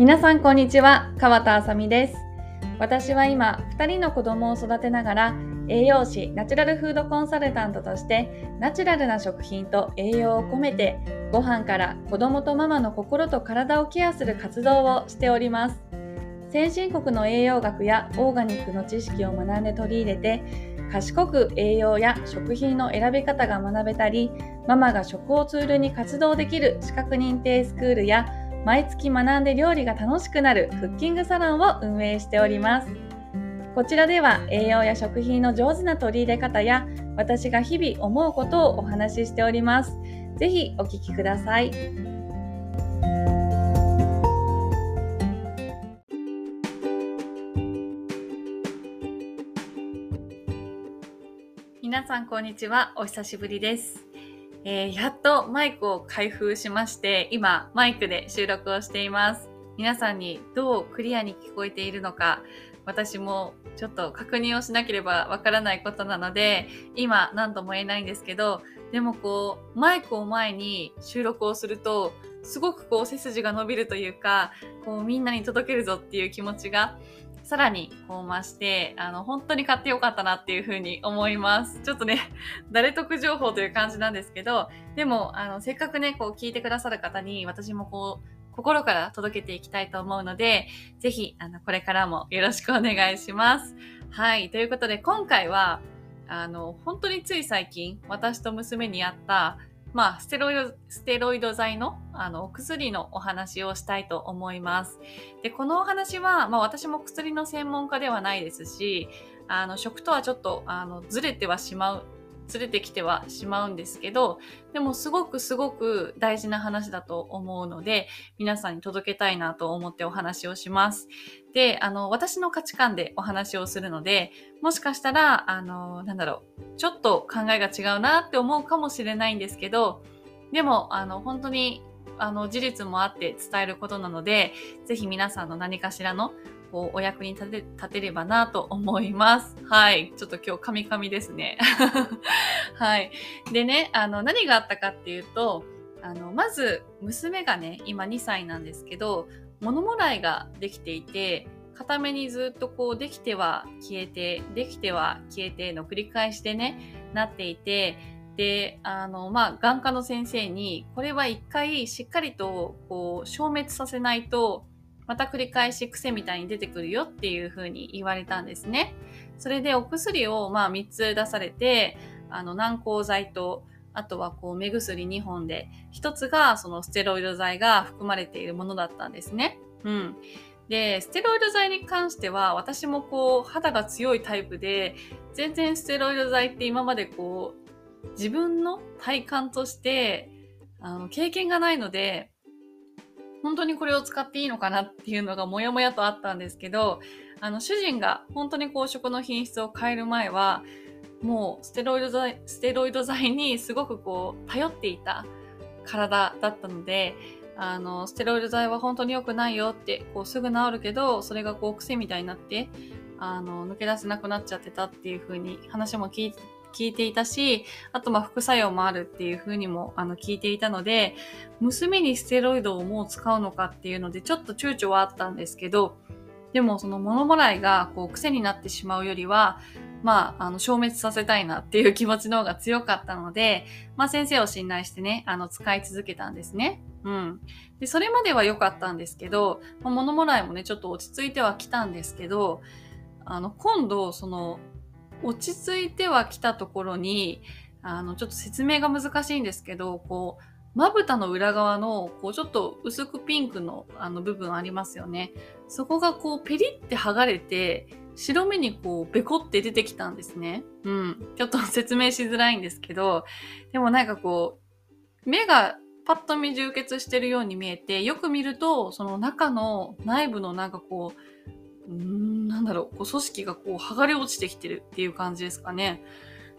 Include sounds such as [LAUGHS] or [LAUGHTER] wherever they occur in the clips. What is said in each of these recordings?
皆さんこんにちは。川田あさみです。私は今2人の子供を育てながら栄養士ナチュラルフードコンサルタントとしてナチュラルな食品と栄養を込めてご飯から子供とママの心と体をケアする活動をしております。先進国の栄養学やオーガニックの知識を学んで取り入れて賢く栄養や食品の選び方が学べたりママが食をツールに活動できる資格認定スクールや毎月学んで料理が楽しくなるクッキングサロンを運営しております。こちらでは栄養や食品の上手な取り入れ方や私が日々思うことをお話ししております。ぜひお聞きください。皆さんこんにちは。お久しぶりです。えー、やっとマイクを開封しまして、今マイクで収録をしています。皆さんにどうクリアに聞こえているのか、私もちょっと確認をしなければわからないことなので、今何とも言えないんですけど、でもこう、マイクを前に収録をすると、すごくこう背筋が伸びるというか、こうみんなに届けるぞっていう気持ちがさらにこう増して、あの、本当に買ってよかったなっていうふうに思います。ちょっとね、[LAUGHS] 誰得情報という感じなんですけど、でも、あの、せっかくね、こう聞いてくださる方に私もこう、心から届けていきたいと思うので、ぜひ、あの、これからもよろしくお願いします。はい。ということで、今回は、あの、本当につい最近、私と娘に会った、まあ、ステロイド、ステロイド剤の、あの、お薬のお話をしたいと思います。で、このお話は、まあ、私も薬の専門家ではないですし、あの、食とはちょっと、あの、ずれてはしまう連れてきてはしまうんですけど、でもすごくすごく大事な話だと思うので、皆さんに届けたいなと思ってお話をします。で、あの、私の価値観でお話をするので、もしかしたら、あの、なんだろう、ちょっと考えが違うなって思うかもしれないんですけど、でも、あの、本当にあの、事実もあって伝えることなので、ぜひ皆さんの何かしらのこう、お役に立て、立てればなと思います。はい。ちょっと今日、カミカミですね。[LAUGHS] はい。でね、あの、何があったかっていうと、あの、まず、娘がね、今2歳なんですけど、物もらいができていて、固めにずっとこう、できては消えて、できては消えての繰り返しでね、なっていて、で、あの、まあ、眼科の先生に、これは一回しっかりと、こう、消滅させないと、また繰り返し癖みたいに出てくるよっていう風に言われたんですね。それでお薬をまあ3つ出されて、あの軟膏剤と、あとはこう目薬2本で、1つがそのステロイド剤が含まれているものだったんですね。うん。で、ステロイド剤に関しては私もこう肌が強いタイプで、全然ステロイド剤って今までこう自分の体感としてあの経験がないので、本当にこれを使っていいのかなっていうのがもやもやとあったんですけど、あの、主人が本当にこう食の品質を変える前は、もうステロイド剤、ステロイド剤にすごくこう頼っていた体だったので、あの、ステロイド剤は本当に良くないよって、こうすぐ治るけど、それがこう癖みたいになって、あの、抜け出せなくなっちゃってたっていう風に話も聞いて聞いていたし、あとまあ副作用もあるっていうふうにもあの聞いていたので、娘にステロイドをもう使うのかっていうのでちょっと躊躇はあったんですけど、でもその物もらいがこう癖になってしまうよりは、まあ、あの、消滅させたいなっていう気持ちの方が強かったので、まあ先生を信頼してね、あの、使い続けたんですね。うん。で、それまでは良かったんですけど、まあ、物もらいもね、ちょっと落ち着いてはきたんですけど、あの、今度、その、落ち着いてはきたところに、あの、ちょっと説明が難しいんですけど、こう、まぶたの裏側の、こう、ちょっと薄くピンクの、あの、部分ありますよね。そこがこう、ペリって剥がれて、白目にこう、ベコって出てきたんですね。うん。ちょっと説明しづらいんですけど、でもなんかこう、目がパッと見充血してるように見えて、よく見ると、その中の内部のなんかこう、うん、なんだろう、こう組織がこう剥がれ落ちてきてるっていう感じですかね。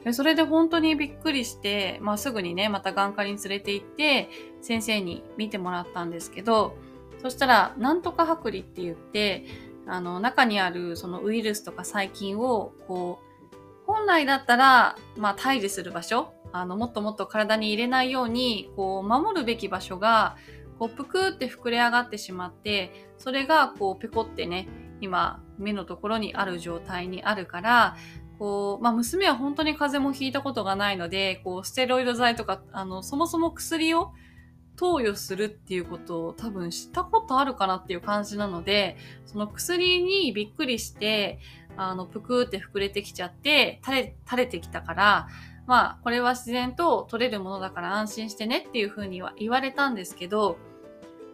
でそれで本当にびっくりして、まあ、すぐにね、また眼科に連れて行って、先生に見てもらったんですけど、そしたら、なんとか剥離って言って、あの、中にあるそのウイルスとか細菌を、こう、本来だったら、まあ、退治する場所、あの、もっともっと体に入れないように、こう、守るべき場所が、こう、ぷくって膨れ上がってしまって、それがこう、ペコってね、今、目のところにある状態にあるから、こう、まあ、娘は本当に風邪もひいたことがないので、こう、ステロイド剤とか、あの、そもそも薬を投与するっていうことを多分知ったことあるかなっていう感じなので、その薬にびっくりして、あの、ぷくーって膨れてきちゃって、垂れ、垂れてきたから、まあ、これは自然と取れるものだから安心してねっていうふうには言われたんですけど、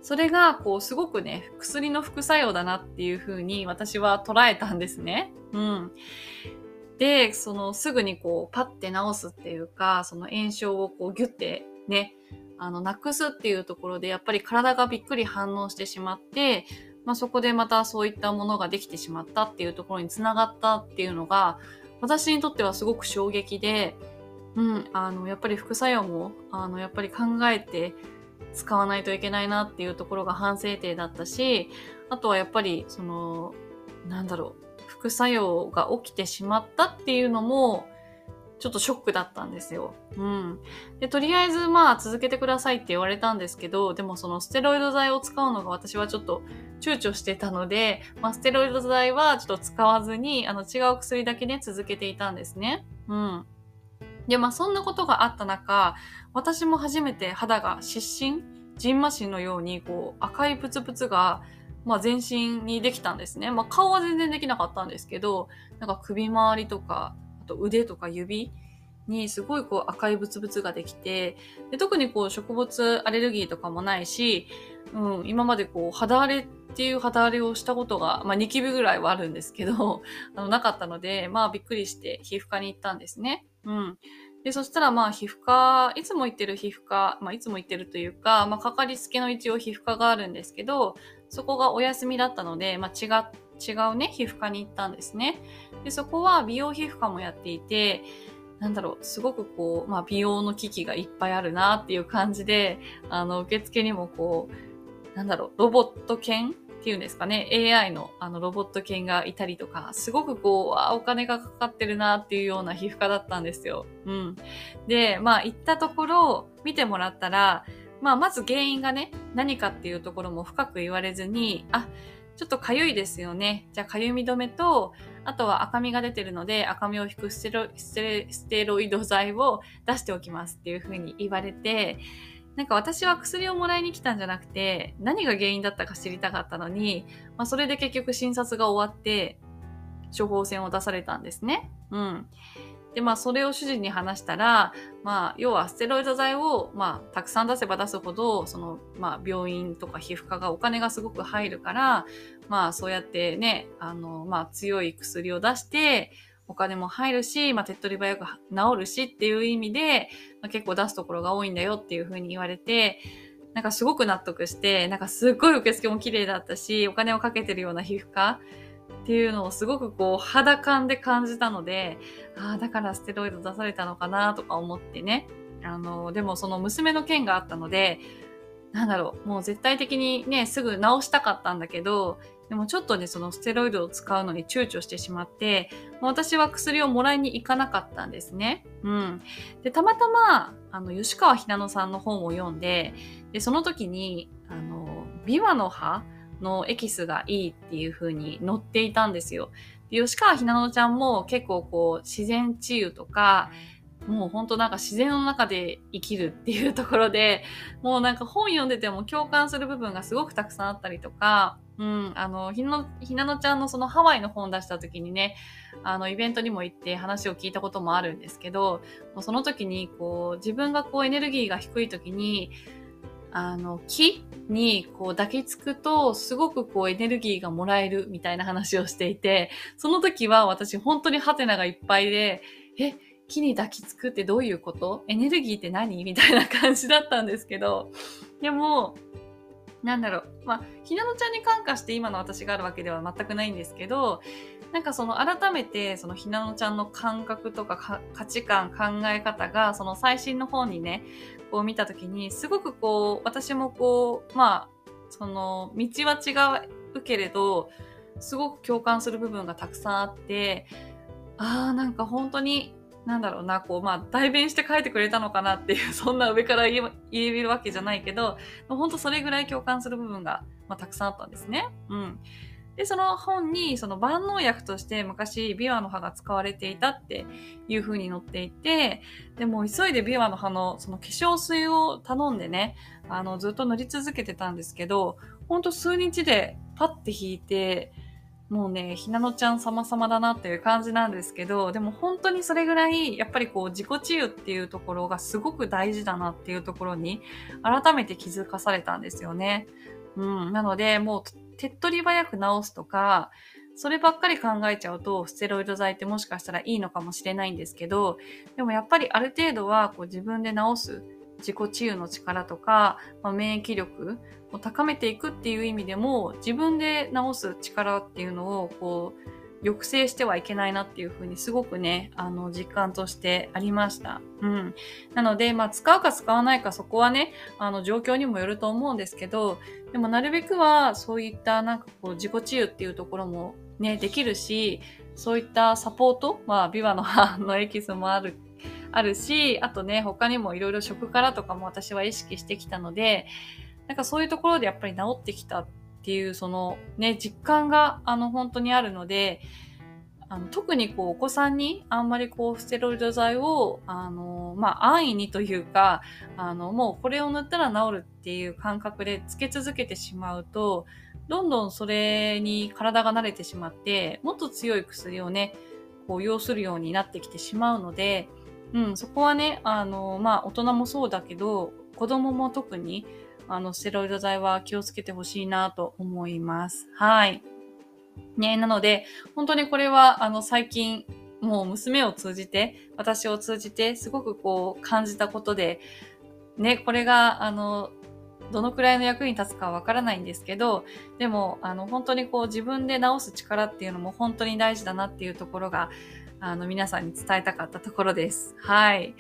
それが、こう、すごくね、薬の副作用だなっていうふうに私は捉えたんですね。うん。で、その、すぐにこう、パッて治すっていうか、その炎症をこう、ギュッてね、あの、なくすっていうところで、やっぱり体がびっくり反応してしまって、まあ、そこでまたそういったものができてしまったっていうところにつながったっていうのが、私にとってはすごく衝撃で、うん、あの、やっぱり副作用も、あの、やっぱり考えて使わないといけないなっていうところが反省点だったし、あとはやっぱり、その、なんだろう、副作用が起きてしまったっていうのも、ちょっとショックだったんですよ。うん。で、とりあえずまあ続けてくださいって言われたんですけど、でもそのステロイド剤を使うのが私はちょっと躊躇してたので、まあステロイド剤はちょっと使わずに、あの違う薬だけね続けていたんですね。うん。で、まあそんなことがあった中、私も初めて肌が湿疹、ジンマシンのようにこう赤いプツプツがまあ、全身にできたんですね。まあ、顔は全然できなかったんですけど、なんか首周りとか、あと腕とか指にすごいこう赤いブツブツができて、で特にこう植物アレルギーとかもないし、うん、今までこう肌荒れっていう肌荒れをしたことが、まあニキビぐらいはあるんですけど、[LAUGHS] あのなかったので、まあびっくりして皮膚科に行ったんですね。うん。で、そしたらまあ皮膚科、いつも行ってる皮膚科、まあいつも行ってるというか、まあかかりつけの一応皮膚科があるんですけど、そこがお休みだったので、まあ違違うね、皮膚科に行ったんですね。で、そこは美容皮膚科もやっていて、なんだろう、すごくこう、まあ美容の機器がいっぱいあるなっていう感じで、あの、受付にもこう、なんだろう、ロボット犬っていうんですかね、AI のあのロボット犬がいたりとか、すごくこう、あお金がかかってるなっていうような皮膚科だったんですよ。うん。で、まあ行ったところを、見てもらったら、まあまず原因がね、何かっていうところも深く言われずに、あ、ちょっと痒いですよね。じゃあ痒み止めと、あとは赤みが出てるので赤みを引くステロステステロイド剤を出しておきますっていう風に言われて、なんか私は薬をもらいに来たんじゃなくて、何が原因だったか知りたかったのに、まあそれで結局診察が終わって、処方箋を出されたんですね。うん。で、まあ、それを主人に話したら、まあ、要はステロイド剤を、まあ、たくさん出せば出すほど、その、まあ、病院とか皮膚科がお金がすごく入るから、まあ、そうやってね、あの、まあ、強い薬を出して、お金も入るし、まあ、手っ取り早く治るしっていう意味で、まあ、結構出すところが多いんだよっていうふうに言われて、なんかすごく納得して、なんかすっごい受付も綺麗だったし、お金をかけてるような皮膚科っていうのをすごくこう肌感で感じたので、ああ、だからステロイド出されたのかなとか思ってね。あの、でもその娘の件があったので、なんだろう、もう絶対的にね、すぐ治したかったんだけど、でもちょっとね、そのステロイドを使うのに躊躇してしまって、私は薬をもらいに行かなかったんですね。うん。で、たまたま、あの、吉川ひなのさんの本を読んで、で、その時に、あの、ビワの葉のエキスがいいっていう風に載っていたんですよ。で吉川ひなのちゃんも結構こう自然治癒とか、もうほんとなんか自然の中で生きるっていうところで、もうなんか本読んでても共感する部分がすごくたくさんあったりとか、うん、あの、ひなの、ひなのちゃんのそのハワイの本出した時にね、あの、イベントにも行って話を聞いたこともあるんですけど、もうその時にこう、自分がこうエネルギーが低い時に、あの、木にこう抱きつくと、すごくこうエネルギーがもらえるみたいな話をしていて、その時は私本当にハテナがいっぱいで、え、木に抱きつくってどういうこと？エネルギーって何？みたいな感じだったんですけど、でも、なんだろう。まあ、ひなのちゃんに感化して今の私があるわけでは全くないんですけど、なんかその改めてそのひなのちゃんの感覚とか価値観、考え方がその最新の本にね、こう見たときに、すごくこう、私もこう、まあ、その、道は違うけれど、すごく共感する部分がたくさんあって、ああ、なんか本当に、なんだろうな、こう、まあ、代弁して書いてくれたのかなっていう、[LAUGHS] そんな上から言えるわけじゃないけど、本当それぐらい共感する部分が、まあ、たくさんあったんですね。うん。で、その本に、その万能薬として昔、ビワの葉が使われていたっていう風に載っていて、でも急いでビワの葉のその化粧水を頼んでね、あの、ずっと塗り続けてたんですけど、ほんと数日でパッて引いて、もうね、ひなのちゃん様々だなっていう感じなんですけど、でも本当にそれぐらい、やっぱりこう自己治癒っていうところがすごく大事だなっていうところに、改めて気づかされたんですよね。うん。なので、もう手っ取り早く治すとか、そればっかり考えちゃうと、ステロイド剤ってもしかしたらいいのかもしれないんですけど、でもやっぱりある程度はこう自分で治す自己治癒の力とか、まあ、免疫力を高めていくっていう意味でも、自分で治す力っていうのを、こう、抑制してはいけないなっていうふうにすごくね、あの、実感としてありました。うん。なので、まあ、使うか使わないかそこはね、あの、状況にもよると思うんですけど、でもなるべくは、そういったなんかこう、自己治癒っていうところもね、できるし、そういったサポート、まあ、ビワの [LAUGHS] 葉のエキスもあるあるし、あとね、他にもいろいろ食からとかも私は意識してきたので、なんかそういうところでやっぱり治ってきたっていう、そのね、実感があの本当にあるので、あの特にこうお子さんにあんまりこうステロイド剤をあのまあ安易にというかあのもうこれを塗ったら治るっていう感覚でつけ続けてしまうとどんどんそれに体が慣れてしまってもっと強い薬をねこう要するようになってきてしまうのでうん、そこはね、あの、まあ、大人もそうだけど、子供も特に、あの、ステロイド剤は気をつけてほしいなと思います。はい。ね、なので、本当にこれは、あの、最近、もう娘を通じて、私を通じて、すごくこう、感じたことで、ね、これが、あの、どのくらいの役に立つかわからないんですけど、でも、あの、本当にこう自分で治す力っていうのも本当に大事だなっていうところが、あの、皆さんに伝えたかったところです。はい。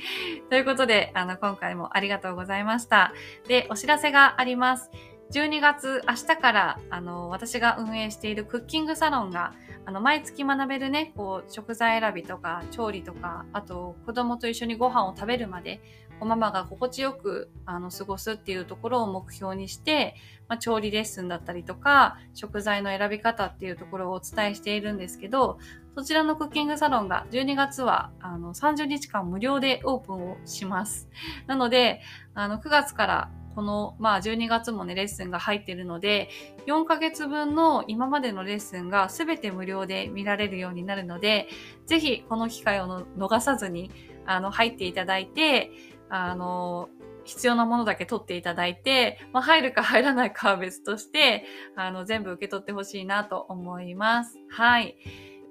ということで、あの、今回もありがとうございました。で、お知らせがあります。12月、明日から、あの、私が運営しているクッキングサロンが、あの、毎月学べるね、こう、食材選びとか、調理とか、あと、子供と一緒にご飯を食べるまで、おママが心地よくあの過ごすっていうところを目標にして、まあ、調理レッスンだったりとか、食材の選び方っていうところをお伝えしているんですけど、そちらのクッキングサロンが12月はあの30日間無料でオープンをします。なので、あの9月からこの、まあ12月もね、レッスンが入ってるので、4ヶ月分の今までのレッスンが全て無料で見られるようになるので、ぜひこの機会を逃さずに、あの、入っていただいて、あの、必要なものだけ取っていただいて、まあ、入るか [LAUGHS] 入らないかは別として、あの、全部受け取ってほしいなと思います。はい。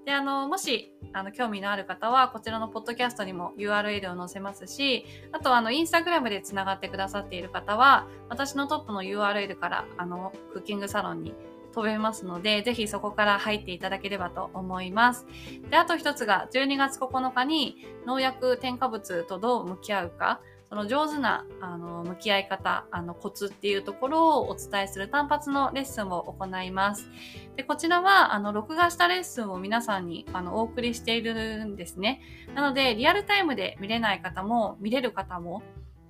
で、あの、もし、あの、興味のある方は、こちらのポッドキャストにも URL を載せますし、あと、あの、インスタグラムで繋がってくださっている方は、私のトップの URL から、あの、クッキングサロンに飛べますので、ぜひそこから入っていただければと思います。で、あと一つが、12月9日に農薬添加物とどう向き合うか、その上手なあの向き合い方、あのコツっていうところをお伝えする単発のレッスンを行います。でこちらはあの録画したレッスンを皆さんにあのお送りしているんですね。なのでリアルタイムで見れない方も見れる方も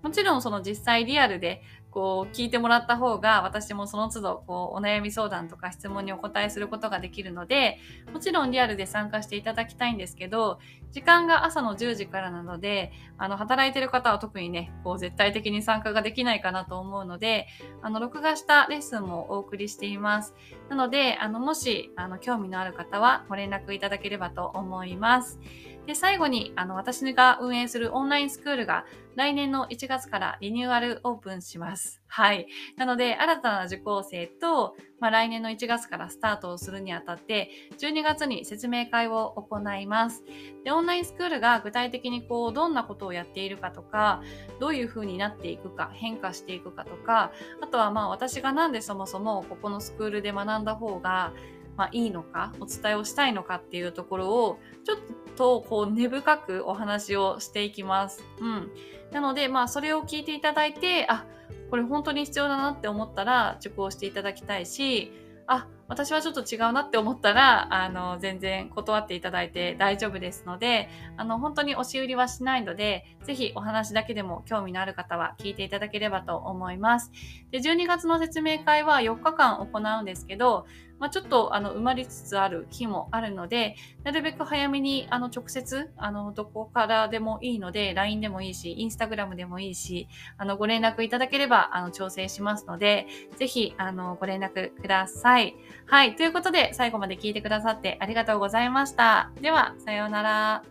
もちろんその実際リアルでこう聞いてもらった方が私もその都度こうお悩み相談とか質問にお答えすることができるのでもちろんリアルで参加していただきたいんですけど時間が朝の10時からなのであの働いてる方は特にねこう絶対的に参加ができないかなと思うのであの録画したレッスンもお送りしています。なのであのもしあの興味のある方はご連絡いただければと思います。で最後にあの私が運営するオンラインスクールが来年の1月からリニューアルオープンします。はい。なので、新たな受講生と、まあ、来年の1月からスタートをするにあたって、12月に説明会を行います。で、オンラインスクールが具体的にこう、どんなことをやっているかとか、どういう風になっていくか、変化していくかとか、あとはまあ私がなんでそもそもここのスクールで学んだ方が、まあ、いいのか、お伝えをしたいのかっていうところを、ちょっとこう根深くお話をしていきます。うん。なので、まあ、それを聞いていただいて、あ、これ本当に必要だなって思ったら受講していただきたいし、あ、私はちょっと違うなって思ったら、あの、全然断っていただいて大丈夫ですので、あの、本当に押し売りはしないので、ぜひお話だけでも興味のある方は聞いていただければと思います。で、12月の説明会は4日間行うんですけど、まあ、ちょっとあの埋まりつつある日もあるので、なるべく早めにあの直接、あのどこからでもいいので、LINE でもいいし、Instagram でもいいし、あのご連絡いただければあの調整しますので、ぜひあのご連絡ください。はい。ということで、最後まで聞いてくださってありがとうございました。では、さようなら。